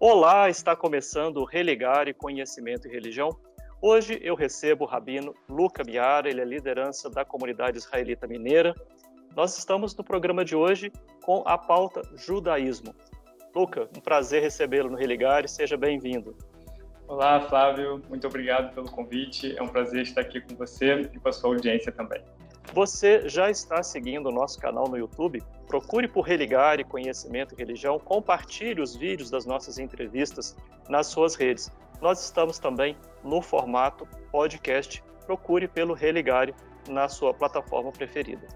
Olá, está começando o Religar e Conhecimento e Religião. Hoje eu recebo o rabino Luca Miara, ele é liderança da comunidade israelita mineira. Nós estamos no programa de hoje com a pauta judaísmo. Luca, um prazer recebê-lo no Religar e seja bem-vindo. Olá, Flávio, muito obrigado pelo convite. É um prazer estar aqui com você e com a sua audiência também. Você já está seguindo o nosso canal no YouTube? Procure por Religar e Conhecimento e Religião, compartilhe os vídeos das nossas entrevistas nas suas redes. Nós estamos também no formato podcast. Procure pelo Religare na sua plataforma preferida.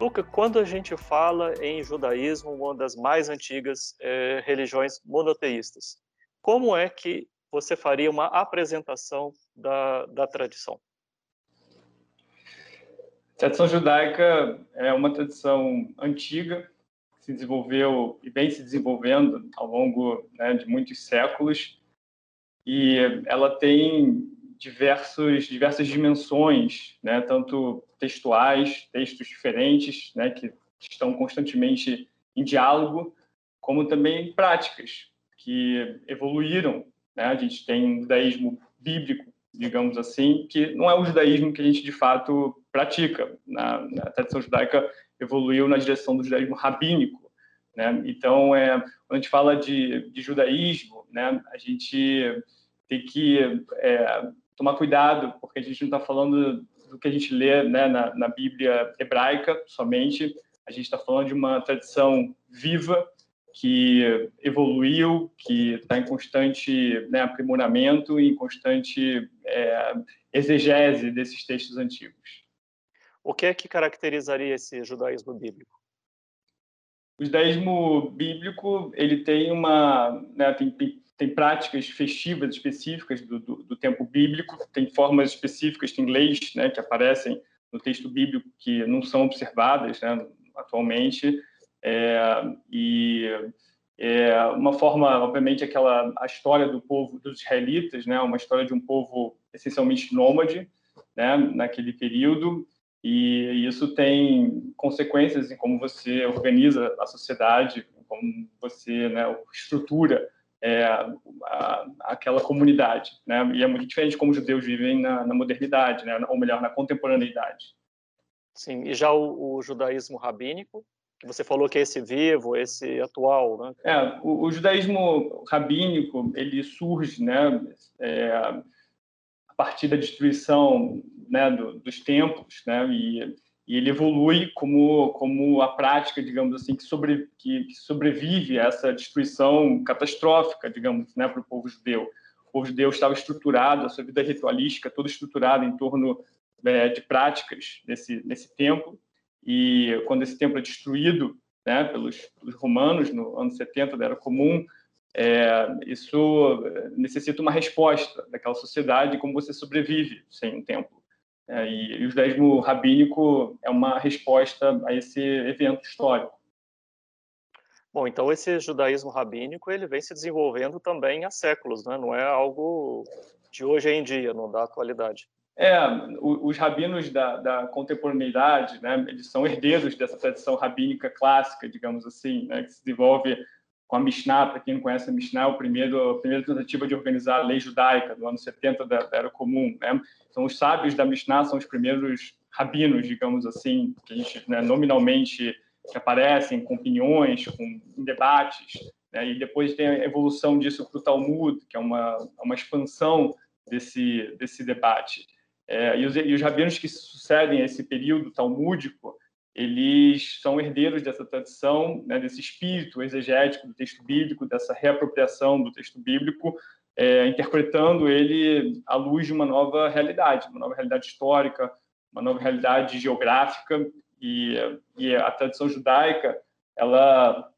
Luca, quando a gente fala em judaísmo, uma das mais antigas é, religiões monoteístas, como é que você faria uma apresentação da, da tradição? Tradição judaica é uma tradição antiga, que se desenvolveu e vem se desenvolvendo ao longo né, de muitos séculos, e ela tem diversos, diversas dimensões, né, tanto textuais, textos diferentes, né, que estão constantemente em diálogo, como também práticas que evoluíram. Né? A gente tem um judaísmo bíblico digamos assim, que não é o judaísmo que a gente de fato pratica. Na, na tradição judaica evoluiu na direção do judaísmo rabínico. Né? Então, é, quando a gente fala de, de judaísmo, né, a gente tem que é, tomar cuidado, porque a gente não está falando do que a gente lê né, na, na Bíblia hebraica somente, a gente está falando de uma tradição viva que evoluiu, que está em constante né, aprimoramento e em constante é, exegese desses textos antigos. O que é que caracterizaria esse judaísmo bíblico? O judaísmo bíblico ele tem uma né, tem, tem, práticas festivas específicas do, do, do, tempo bíblico, tem formas específicas, tem leis né, que aparecem no texto bíblico que não são observadas né, atualmente é, e é uma forma, obviamente, aquela a história do povo dos israelitas, né, uma história de um povo essencialmente nômade, né, naquele período, e isso tem consequências em como você organiza a sociedade, como você né, estrutura é, a, aquela comunidade, né? E é muito diferente como os judeus vivem na, na modernidade, né? Ou melhor, na contemporaneidade. Sim. E já o, o judaísmo rabínico? Você falou que é esse vivo, esse atual, né? É, o, o judaísmo rabínico ele surge, né, é, a partir da destruição, né, do, dos templos, né, e, e, ele evolui como como a prática, digamos assim, que, sobre, que, que sobrevive a essa destruição catastrófica, digamos, né, para o povo judeu. O povo judeu estava estruturado, a sua vida ritualística toda estruturada em torno é, de práticas nesse nesse templo e quando esse templo é destruído né, pelos, pelos, romanos no ano 70 da Era Comum, é, isso necessita uma resposta daquela sociedade como você sobrevive sem um templo. É, e, e o judaísmo rabínico é uma resposta a esse evento histórico. Bom, então esse judaísmo rabínico ele vem se desenvolvendo também há séculos, né? não é algo de hoje em dia, não da atualidade. É, os rabinos da, da, contemporaneidade, né, eles são herdeiros dessa tradição rabínica clássica, digamos assim, né, que se desenvolve com a Mishnah. Para quem não conhece a Mishnah, é o primeiro, a primeira tentativa de organizar a lei judaica do ano 70 da, Era Comum. Né? Então, os sábios da Mishnah são os primeiros rabinos, digamos assim, que a gente né, nominalmente aparecem com opiniões, com debates, né? e depois tem a evolução disso para o Talmud, que é uma, uma expansão desse, desse debate. É, e, os, e, os, rabinos que sucedem a esse período talmúdico, eles são herdeiros dessa tradição, né, desse espírito exegético do texto bíblico, dessa reapropriação do texto bíblico, é, interpretando ele à luz de uma nova realidade, uma nova realidade histórica, uma nova realidade geográfica, e, e a tradição judaica, ela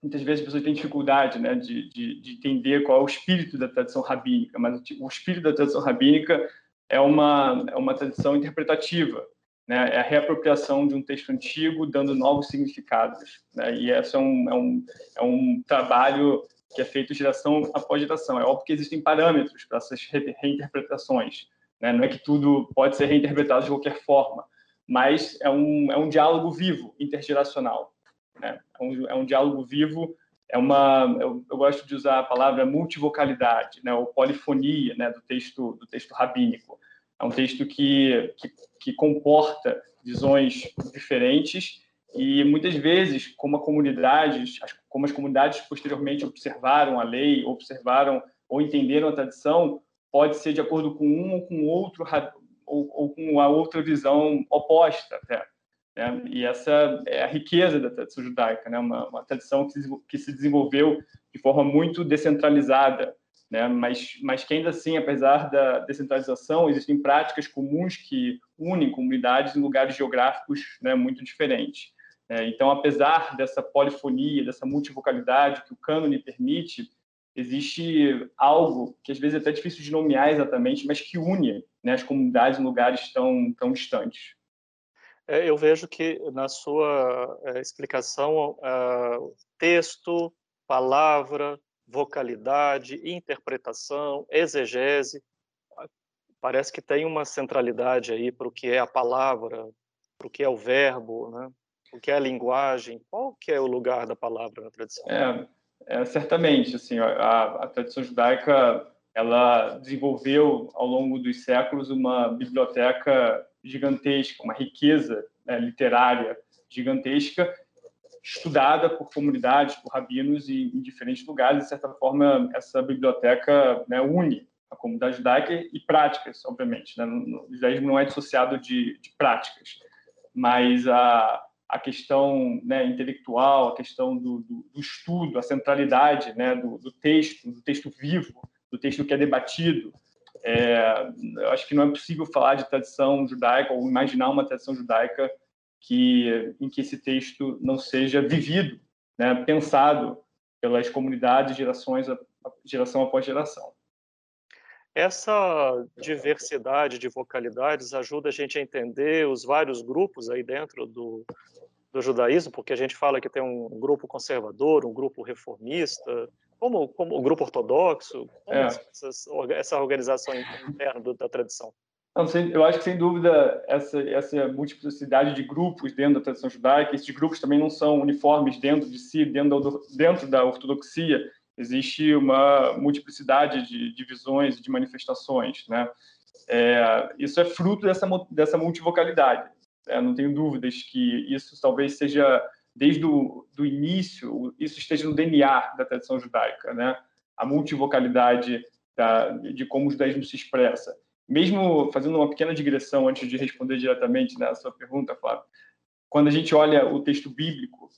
muitas vezes as pessoas têm dificuldade né, de, de, de, entender qual é o espírito da tradição rabínica, mas o espírito da tradição rabínica é uma, é uma tradição interpretativa, né? é a reapropriação de um texto antigo, dando novos significados. Né? E esse é um, é, um, é um trabalho que é feito geração após geração. É óbvio que existem parâmetros para essas reinterpretações. Né? Não é que tudo pode ser reinterpretado de qualquer forma, mas é um, é um diálogo vivo, intergeracional. Né? É, um, é um diálogo vivo é uma eu, eu, gosto de usar a palavra multivocalidade, né, ou polifonia, né, do texto do texto rabínico. É um texto que, que, que comporta visões diferentes e muitas vezes, como a comunidade, como as comunidades posteriormente observaram a lei, observaram ou entenderam a tradição, pode ser de acordo com um ou com outro ou, ou com a outra visão oposta até. Né? E essa é a riqueza da tradição judaica, né? uma, uma tradição que se, que se desenvolveu de forma muito descentralizada, né? mas, mas que ainda assim, apesar da descentralização, existem práticas comuns que unem comunidades em lugares geográficos né, muito diferentes. É, então, apesar dessa polifonia, dessa multivocalidade que o cânone permite, existe algo que às vezes é até difícil de nomear exatamente, mas que une né, as comunidades em lugares tão, tão distantes. É, eu vejo que na sua é, explicação, texto, palavra, vocalidade, interpretação, exegese, parece que tem uma centralidade aí para o que é a palavra, para o que é o verbo, né? o que é a linguagem, qual que é o lugar da palavra na tradição? É, é certamente, assim, a, a tradição judaica ela desenvolveu ao longo dos séculos uma biblioteca gigantesca, uma riqueza né, literária gigantesca, estudada por comunidades, por rabinos e, em diferentes lugares. De certa forma, essa biblioteca né, une a comunidade judaica e práticas, obviamente. Né? O judaísmo não é dissociado de, de práticas, mas a, a questão né, intelectual, a questão do, do, do, estudo, a centralidade né, do, do texto, do texto vivo, do texto que é debatido, é, eu acho que não é possível falar de tradição judaica ou imaginar uma tradição judaica que em que esse texto não seja vivido, né, pensado pelas comunidades gerações geração após geração. Essa diversidade de vocalidades ajuda a gente a entender os vários grupos aí dentro do, do judaísmo, porque a gente fala que tem um grupo conservador, um grupo reformista, como, como o grupo ortodoxo, como é. essas, essa organização interna da tradição? Não, eu acho que, sem dúvida, essa, essa multiplicidade de grupos dentro da tradição judaica, esses grupos também não são uniformes dentro de si, dentro da, dentro da ortodoxia, existe uma multiplicidade de divisões de manifestações, né? É, isso é fruto dessa, dessa multivocalidade. É, não tenho dúvidas que isso talvez seja desde o do início, isso esteja no DNA da tradição judaica, né? A multivocalidade da, de como o judaísmo se expressa. Mesmo fazendo uma pequena digressão antes de responder diretamente né, sua pergunta, Flávio, quando a gente olha o texto bíblico,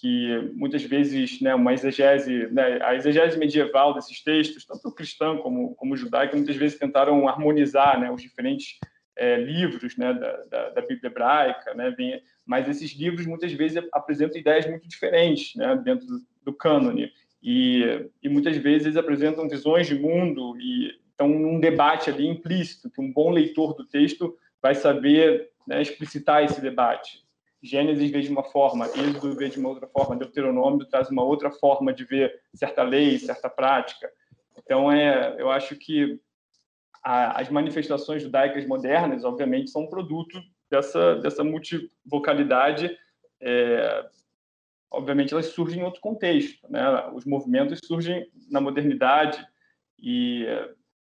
que muitas vezes, né, uma exegese, né, a exegese medieval desses textos, tanto cristã como como judaica, muitas vezes tentaram harmonizar, né, os diferentes é, livros né, da, da, da, Bíblia hebraica, né, bem, mas esses livros muitas vezes apresentam ideias muito diferentes né, dentro do, do cânone e, e muitas vezes apresentam visões de mundo e então um debate ali implícito que um bom leitor do texto vai saber né, explicitar esse debate. Gênesis vê de uma forma, Êxodo vê de uma outra forma, Deuteronômio traz uma outra forma de ver certa lei, certa prática. Então, é, eu acho que a, as manifestações judaicas modernas, obviamente, são produto dessa, dessa multivocalidade. É, obviamente, elas surgem em outro contexto. Né? Os movimentos surgem na modernidade e,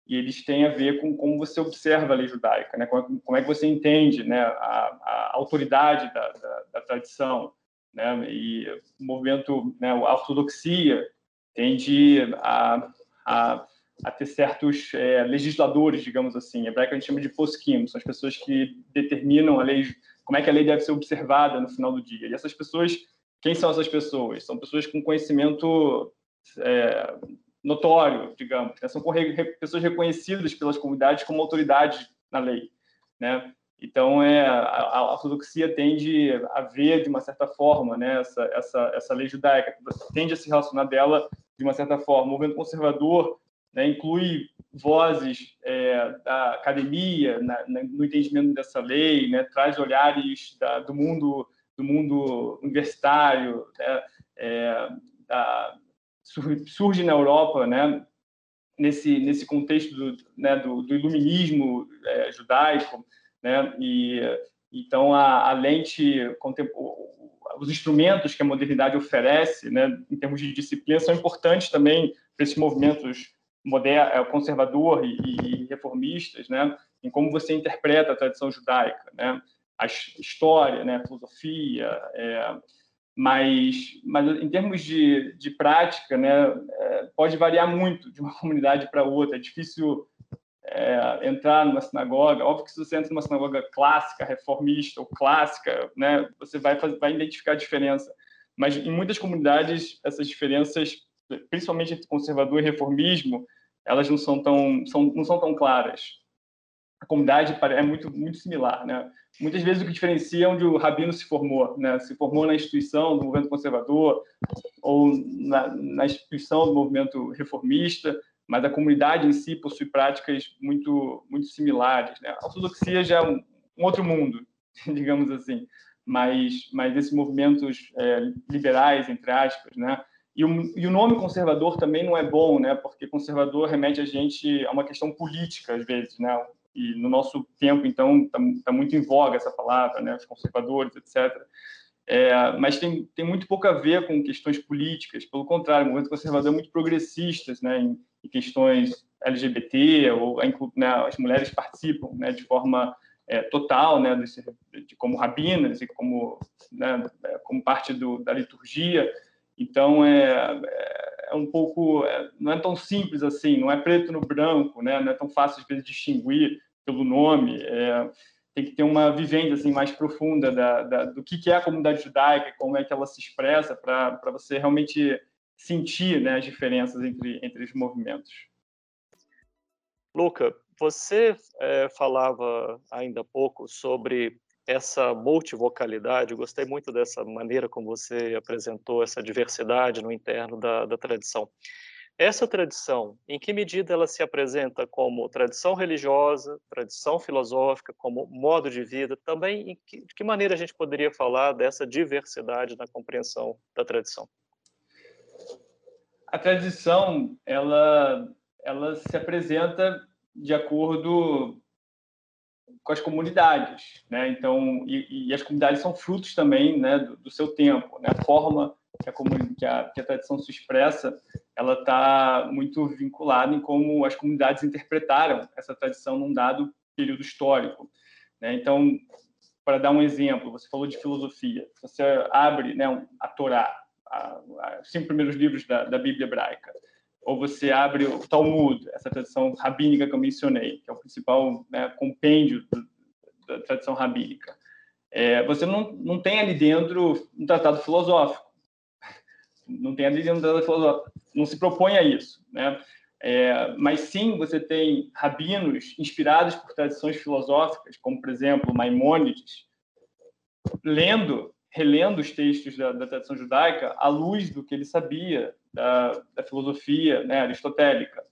e eles têm a ver com como você observa a lei judaica, né? como, como é que você entende né? a, a autoridade da, da, da tradição. Né? E o movimento, né? a ortodoxia, tende a, a a ter certos é, legisladores, digamos assim. Em hebraico a gente chama de poskim, são as pessoas que determinam a lei, como é que a lei deve ser observada no final do dia. E essas pessoas, quem são essas pessoas? São pessoas com conhecimento é, notório, digamos. Né? São pessoas reconhecidas pelas comunidades como autoridade na lei, né? Então, é, a, a ortodoxia tende a ver, de uma certa forma, né, essa, essa, essa lei judaica, tende a se relacionar dela de uma certa forma. O movimento conservador né, inclui vozes é, da academia na, na, no entendimento dessa lei, né, traz olhares da, do mundo do mundo universitário, né, é, da, surge na Europa, né, nesse nesse contexto do, né, do, do iluminismo é, judaico, né, e Então, a, a lente, os instrumentos que a modernidade oferece, né, em termos de disciplina, são importantes também para esses movimentos moderno, é, conservador e, e, reformistas, né, em como você interpreta a tradição judaica, né, a história, né, a filosofia, é, mas, mas em termos de, de prática, né, é, pode variar muito de uma comunidade para outra. É difícil é, entrar numa sinagoga. Óbvio que se você entra numa sinagoga clássica, reformista ou clássica, né, você vai, fazer, vai identificar a diferença. Mas em muitas comunidades, essas diferenças, principalmente entre conservador e reformismo, elas não são tão, são, não são tão claras. A comunidade é muito, muito similar. Né? Muitas vezes o que diferencia é onde o rabino se formou. Né? Se formou na instituição do movimento conservador ou na, na instituição do movimento reformista, mas a comunidade em si possui práticas muito muito similares. Né? A ortodoxia já é um, um outro mundo, digamos assim, mas mas esses movimentos é, liberais entre aspas, né? E o, e o, nome conservador também não é bom, né? Porque conservador remete a gente a uma questão política às vezes, né? E no nosso tempo, então, está tá muito em voga essa palavra, né? Os conservadores, etc. É, mas tem, tem muito pouco a ver com questões políticas. Pelo contrário, o movimento conservador é muito progressista, né? Em, em questões LGBT, ou né, as mulheres participam né, de forma é, total, né, desse, de, como rabinas e como, né, é, como parte do, da liturgia. Então, é, é, é um pouco, é, não é tão simples assim, não é preto no branco, né, não é tão fácil, às vezes, distinguir pelo nome. É, tem que ter uma vivência assim, mais profunda da, da, do que, é a comunidade judaica, como é que ela se expressa, para você realmente sentir né, as diferenças entre, entre os movimentos. Luca, você é, falava ainda há pouco sobre essa multivocalidade, eu gostei muito dessa maneira como você apresentou essa diversidade no interno da, da tradição. Essa tradição, em que medida ela se apresenta como tradição religiosa, tradição filosófica, como modo de vida? Também, que, de que maneira a gente poderia falar dessa diversidade na compreensão da tradição? a tradição ela ela se apresenta de acordo com as comunidades, né? Então, e, e as comunidades são frutos também, né, do, do seu tempo, né? A forma que a, que a, que a tradição se expressa, ela está muito vinculada em como as comunidades interpretaram essa tradição num dado período histórico, né? Então, para dar um exemplo, você falou de filosofia. Você abre, né, a Torá, os cinco primeiros livros da, da Bíblia hebraica. Ou você abre o Talmud, essa tradição rabínica que eu mencionei, que é o principal né, compêndio da tradição rabínica. É, você não, não tem ali dentro um tratado filosófico. Não tem filosófico. Não se propõe a isso. Né? É, mas sim, você tem rabinos inspirados por tradições filosóficas, como, por exemplo, Maimônides, lendo relendo os textos da, da, tradição judaica à luz do que ele sabia da, da filosofia né, aristotélica.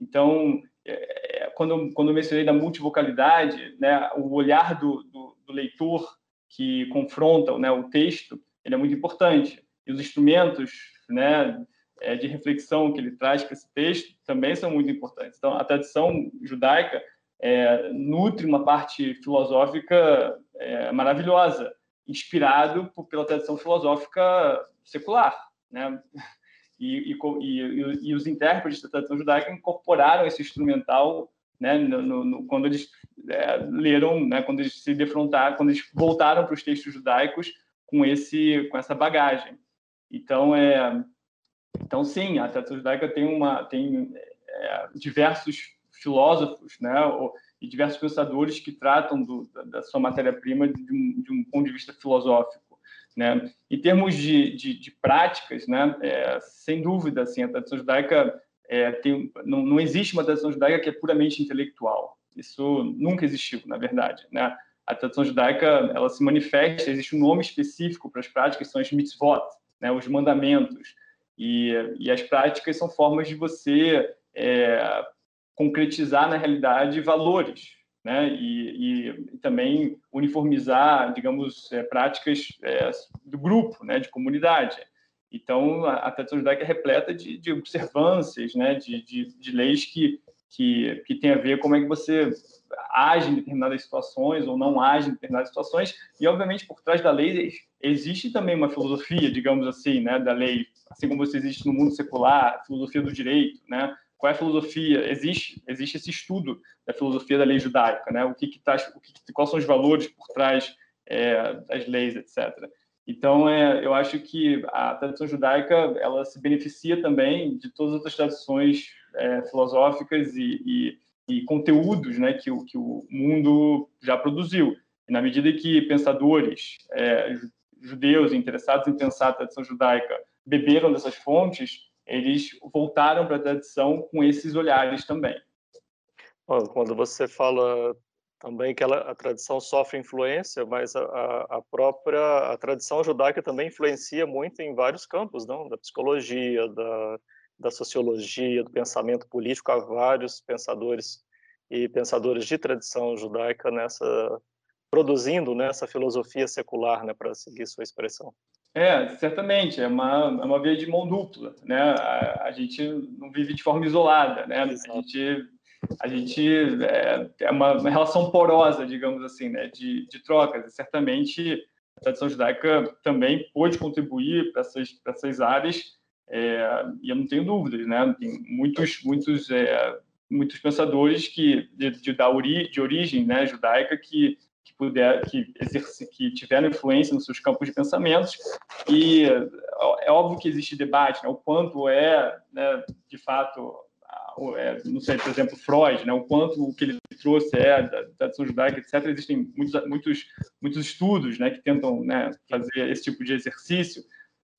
Então, é, é, quando, quando eu mencionei da multivocalidade, né, o olhar do, do, do leitor que confronta né, o texto, ele é muito importante. E os instrumentos né, é, de reflexão que ele traz para esse texto também são muito importantes. Então, a tradição judaica é, nutre uma parte filosófica é, maravilhosa, inspirado por, pela tradição filosófica secular, né? E, e, e, e, os intérpretes da tradição judaica incorporaram esse instrumental, né? No, no, quando eles é, leram, né? Quando eles se defrontaram, quando eles voltaram para os textos judaicos com esse, com essa bagagem. Então é, então sim, a tradição judaica tem uma, tem é, diversos filósofos, né? e diversos pensadores que tratam do, da, da, sua matéria-prima de, um, de um ponto de vista filosófico. Né? Em termos de, de, de práticas, né, é, sem dúvida, assim, a tradição judaica é, tem, não, não existe uma tradição judaica que é puramente intelectual. Isso nunca existiu, na verdade. Né? A tradição judaica ela se manifesta, existe um nome específico para as práticas, são as mitzvot, né, os mandamentos. E, e as práticas são formas de você é, concretizar na realidade valores, né? E, e também uniformizar, digamos, é, práticas é, do grupo, né? De comunidade. Então, a, a tradição judaica é repleta de, de observâncias, né? De, de, de, leis que que, que tem a ver como é que você age em determinadas situações ou não age em determinadas situações. E, obviamente, por trás da lei existe também uma filosofia, digamos assim, né, da lei, assim como você existe no mundo secular, filosofia do direito, né? Qual é a filosofia? Existe, existe esse estudo da filosofia da lei judaica, né? O que que tá, o que, quais são os valores por trás é, das leis, etc. Então, é, eu acho que a tradição judaica ela se beneficia também de todas as tradições é, filosóficas e, e, e, conteúdos né, que, o, que o mundo já produziu. E na medida que pensadores é, judeus interessados em pensar a tradição judaica beberam dessas fontes, eles voltaram para a tradição com esses olhares também. Quando você fala também que ela, a tradição sofre influência, mas a, a, própria a tradição judaica também influencia muito em vários campos, não? Da psicologia, da, da sociologia, do pensamento político, há vários pensadores e pensadores de tradição judaica nessa produzindo nessa né, filosofia secular, né, para seguir sua expressão. É, certamente, é uma, é uma via de mão dupla, né? A, a gente não vive de forma isolada, né? Exato. A gente a gente é, é uma, uma, relação porosa, digamos assim, né, de, de trocas. E certamente a tradição judaica também pôde contribuir para essas, para essas áreas, é, e eu não tenho dúvidas, né? Tem muitos, muitos, é, muitos pensadores que de, de, da ori, de origem né, judaica que que puder que exerce, que tiveram influência nos seus campos de pensamentos e é óbvio que existe debate né, o quanto é né, de fato é, não sei, por exemplo, Freud, né, o quanto o que ele trouxe é da tradição judaica, etc. Existem muitos, muitos, muitos estudos né, que tentam né, fazer esse tipo de exercício,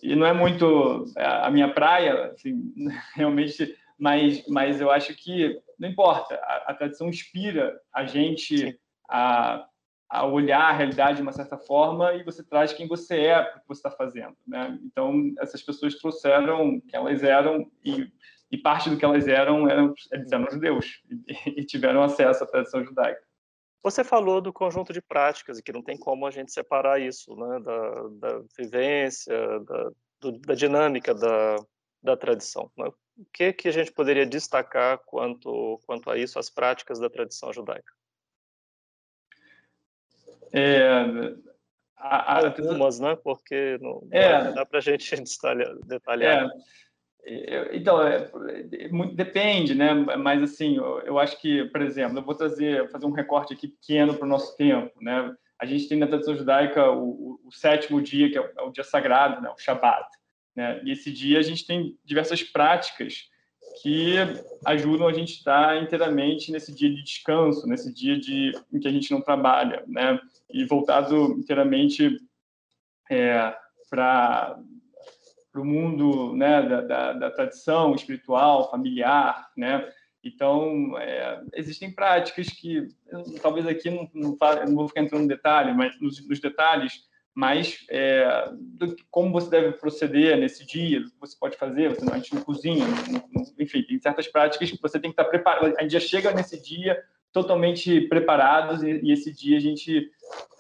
e não é muito é, a minha praia, assim, realmente, mas, mas eu acho que não importa, a, a tradição inspira a gente a, a olhar a realidade de uma certa forma e você traz quem você é para o que você está fazendo. Né? Então, essas pessoas trouxeram quem elas eram e e parte do que elas eram, eram eles eram judeus e, e tiveram acesso à tradição judaica. Você falou do conjunto de práticas e que não tem como a gente separar isso, né, da, da vivência, da, do, da dinâmica da, da tradição. Né? O que que a gente poderia destacar quanto quanto a isso, as práticas da tradição judaica? É, a, a, Algumas, né? Porque não, é, não dá para a gente detalhar. detalhar. É, então, é, é, depende, né? Mas assim, eu, eu, acho que, por exemplo, eu vou trazer, fazer um recorte aqui pequeno para o nosso tempo, né? A gente tem na tradição judaica o, o, o sétimo dia, que é o, é o, dia sagrado, né? O Shabat. Né? E esse dia a gente tem diversas práticas que ajudam a gente estar inteiramente nesse dia de descanso, nesse dia de, em que a gente não trabalha, né? E voltado inteiramente é, para para o mundo né, da, da, da, tradição espiritual, familiar, né? Então, é, existem práticas que, talvez aqui não, não, não, vou ficar entrando no detalhe, mas nos, nos detalhes, mas é, do, como você deve proceder nesse dia, o que você pode fazer, você não, a gente não cozinha, não, não, enfim, tem certas práticas que você tem que estar preparado. A gente já chega nesse dia totalmente preparados e, e esse dia a gente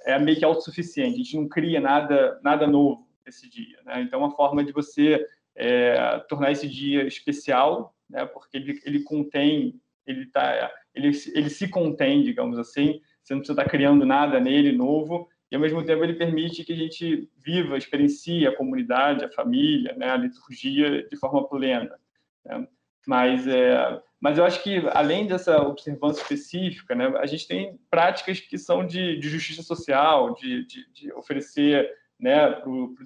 é meio que autossuficiente, a gente não cria nada, nada novo esse dia. Né? Então, uma forma de você é, tornar esse dia especial, né? porque ele, ele contém, ele, tá, ele, ele se contém, digamos assim, você não precisa estar criando nada nele novo, e ao mesmo tempo ele permite que a gente viva, experiencie a comunidade, a família, né? a liturgia de forma plena. Né? Mas, é, mas eu acho que, além dessa observância específica, né, a gente tem práticas que são de, de justiça social, de, de, de oferecer né, pro, pro,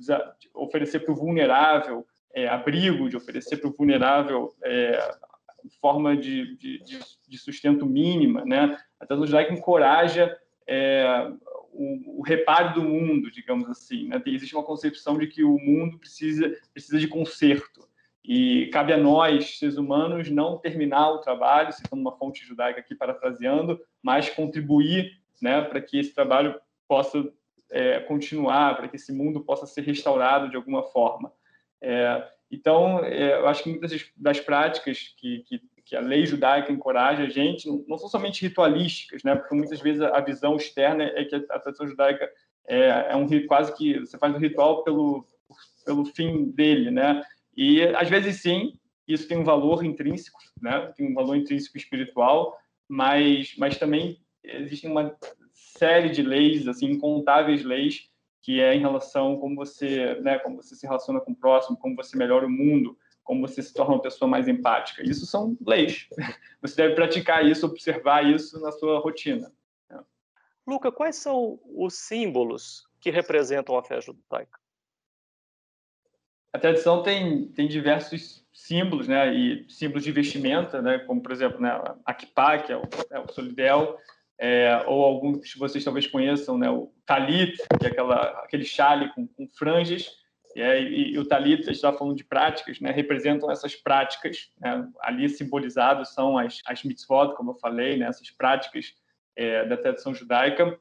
oferecer para o vulnerável é, abrigo, de oferecer para o vulnerável é, forma de, de, de, sustento mínima. Né? A teologia judaica encoraja é, o, o, reparo do mundo, digamos assim. Né? Tem, existe uma concepção de que o mundo precisa, precisa de conserto. E cabe a nós, seres humanos, não terminar o trabalho, citando uma fonte judaica aqui parafraseando, mas contribuir né, para que esse trabalho possa é, continuar, para que esse mundo possa ser restaurado de alguma forma. É, então, é, eu acho que muitas das práticas que, que, que, a lei judaica encoraja a gente não, são somente ritualísticas, né? porque muitas vezes a, visão externa é que a, tradição judaica é, é um quase que você faz um ritual pelo, pelo fim dele, né? E às vezes sim, isso tem um valor intrínseco, né? Tem um valor intrínseco espiritual, mas, mas também existe uma série de leis, assim, incontáveis leis, que é em relação como você, né, como você se relaciona com o próximo, como você melhora o mundo, como você se torna uma pessoa mais empática. Isso são leis. Você deve praticar isso, observar isso na sua rotina. Luca, quais são os símbolos que representam a fé judaica? A tradição tem, tem diversos símbolos, né, e símbolos de vestimenta, né, como por exemplo, né, a kippah, que é o, é o solidel, é, ou alguns que vocês talvez conheçam, né, o talit, que é aquela, aquele chale com, com franjas, é, e, e, o talit, a gente está falando de práticas, né, representam essas práticas, né, ali simbolizadas são as, as mitzvot, como eu falei, né, essas práticas é, da tradição judaica,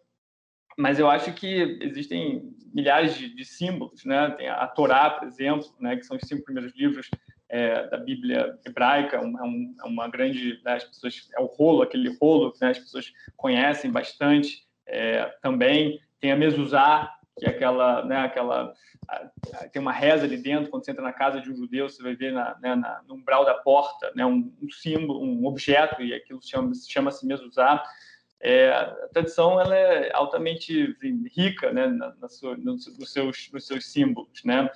mas eu acho que existem milhares de, de, símbolos, né? Tem a Torá, por exemplo, né? Que são os cinco primeiros livros é, da Bíblia hebraica, um, é, é uma grande, né? as pessoas é o rolo, aquele rolo, né? As pessoas conhecem bastante. É, também tem a mezuzá, que é aquela, né? Aquela tem uma reza ali dentro quando você entra na casa de um judeu, você vai ver na, né, na no umbral da porta, né? Um, um símbolo, um objeto e aquilo chama chama-se mezuzá. É, a tradição ela é altamente rica né, na, na sua, nos, nos, seus, nos seus símbolos. Né?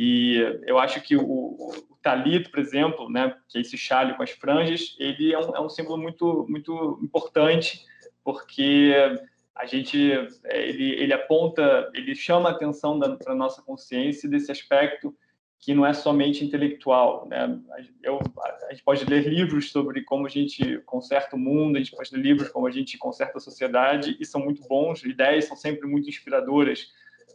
E eu acho que o, o talito, por exemplo, né, que é esse chale com as franjas, ele é um, é um símbolo muito, muito importante, porque a gente ele, ele aponta, ele chama a atenção para a nossa consciência desse aspecto que não é somente intelectual. Né? Eu, a gente pode ler livros sobre como a gente conserta o mundo, a gente pode ler livros como a gente conserta a sociedade, e são muito bons, ideias são sempre muito inspiradoras,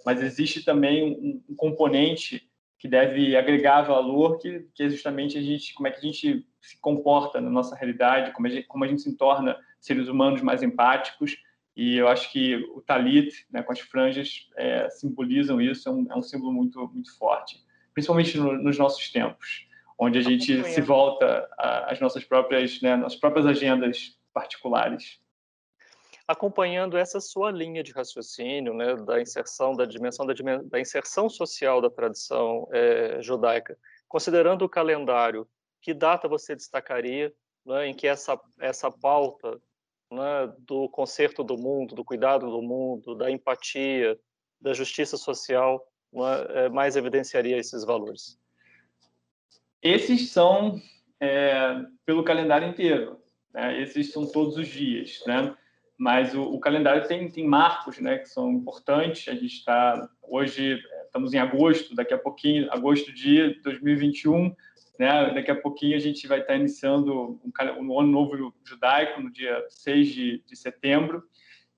mas existe também um, um componente que deve agregar valor, que, que, é justamente a gente, como é que a gente se comporta na nossa realidade, como a gente, como a gente se torna seres humanos mais empáticos, e eu acho que o talit, né, com as franjas, é, simbolizam isso, é um, é um símbolo muito, muito forte principalmente no, nos nossos tempos, onde a gente se volta às nossas próprias, né, nossas próprias agendas particulares. Acompanhando essa sua linha de raciocínio, né, da inserção da dimensão da, da inserção social da tradição é, judaica, considerando o calendário, que data você destacaria né, em que essa essa pauta né, do conserto do mundo, do cuidado do mundo, da empatia, da justiça social uma, é, mais evidenciaria esses valores? Esses são é, pelo calendário inteiro. Né? Esses são todos os dias, né? Mas o, o, calendário tem, tem marcos, né? Que são importantes. A gente está hoje estamos em agosto, daqui a pouquinho, agosto de 2021, né? Daqui a pouquinho a gente vai estar iniciando um, um ano novo judaico no dia 6 de, de setembro.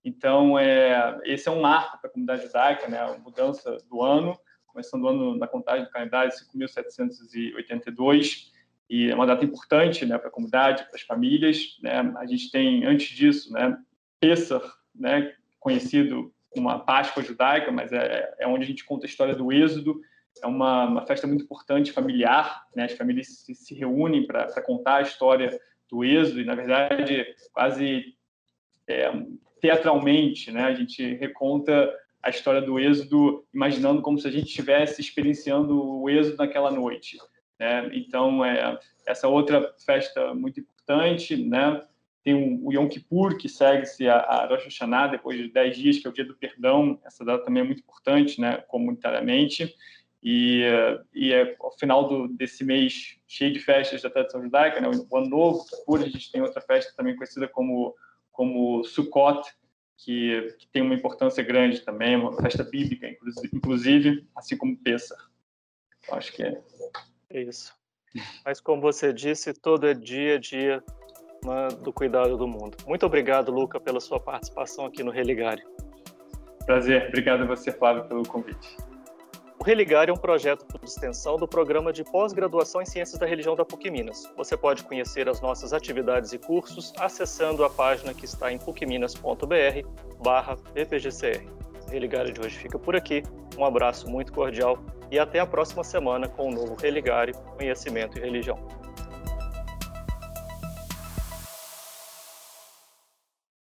Então, é, esse é um marco para a comunidade judaica, né? a mudança do ano, começando o ano na contagem do calendário, 5.782, e é uma data importante né, para a comunidade, para as famílias. Né? A gente tem, antes disso, né, Pessah, né, conhecido como a Páscoa judaica, mas é, é onde a gente conta a história do Êxodo, é uma, uma festa muito importante, familiar, né? as famílias se, se reúnem para contar a história do Êxodo, e, na verdade, quase é, teatralmente, né? A gente reconta a história do êxodo, imaginando como se a gente estivesse experienciando o êxodo naquela noite. Né? Então, é, essa outra festa muito importante, né? Tem o Yom Kippur, que segue-se a, Rosh Hashanah, depois de 10 dias, que é o dia do perdão. Essa data também é muito importante, né? comunitariamente. E, e é ao final do, desse mês cheio de festas da tradição judaica, né? o Ano Novo, Kippur, a gente tem outra festa também conhecida como como Sukkot, que, que, tem uma importância grande também, uma festa bíblica, inclusive, assim como Pessah. Acho que é. é. Isso. Mas como você disse, todo é dia dia né, do cuidado do mundo. Muito obrigado, Luca, pela sua participação aqui no Religare. Prazer. Obrigado a você, Flávio, pelo convite. Religar é um projeto de extensão do programa de pós-graduação em Ciências da Religião da PUC Minas. Você pode conhecer as nossas atividades e cursos acessando a página que está em pucminas.br barra ppgcr. Religare de hoje fica por aqui. Um abraço muito cordial e até a próxima semana com o novo Religare, Conhecimento e Religião.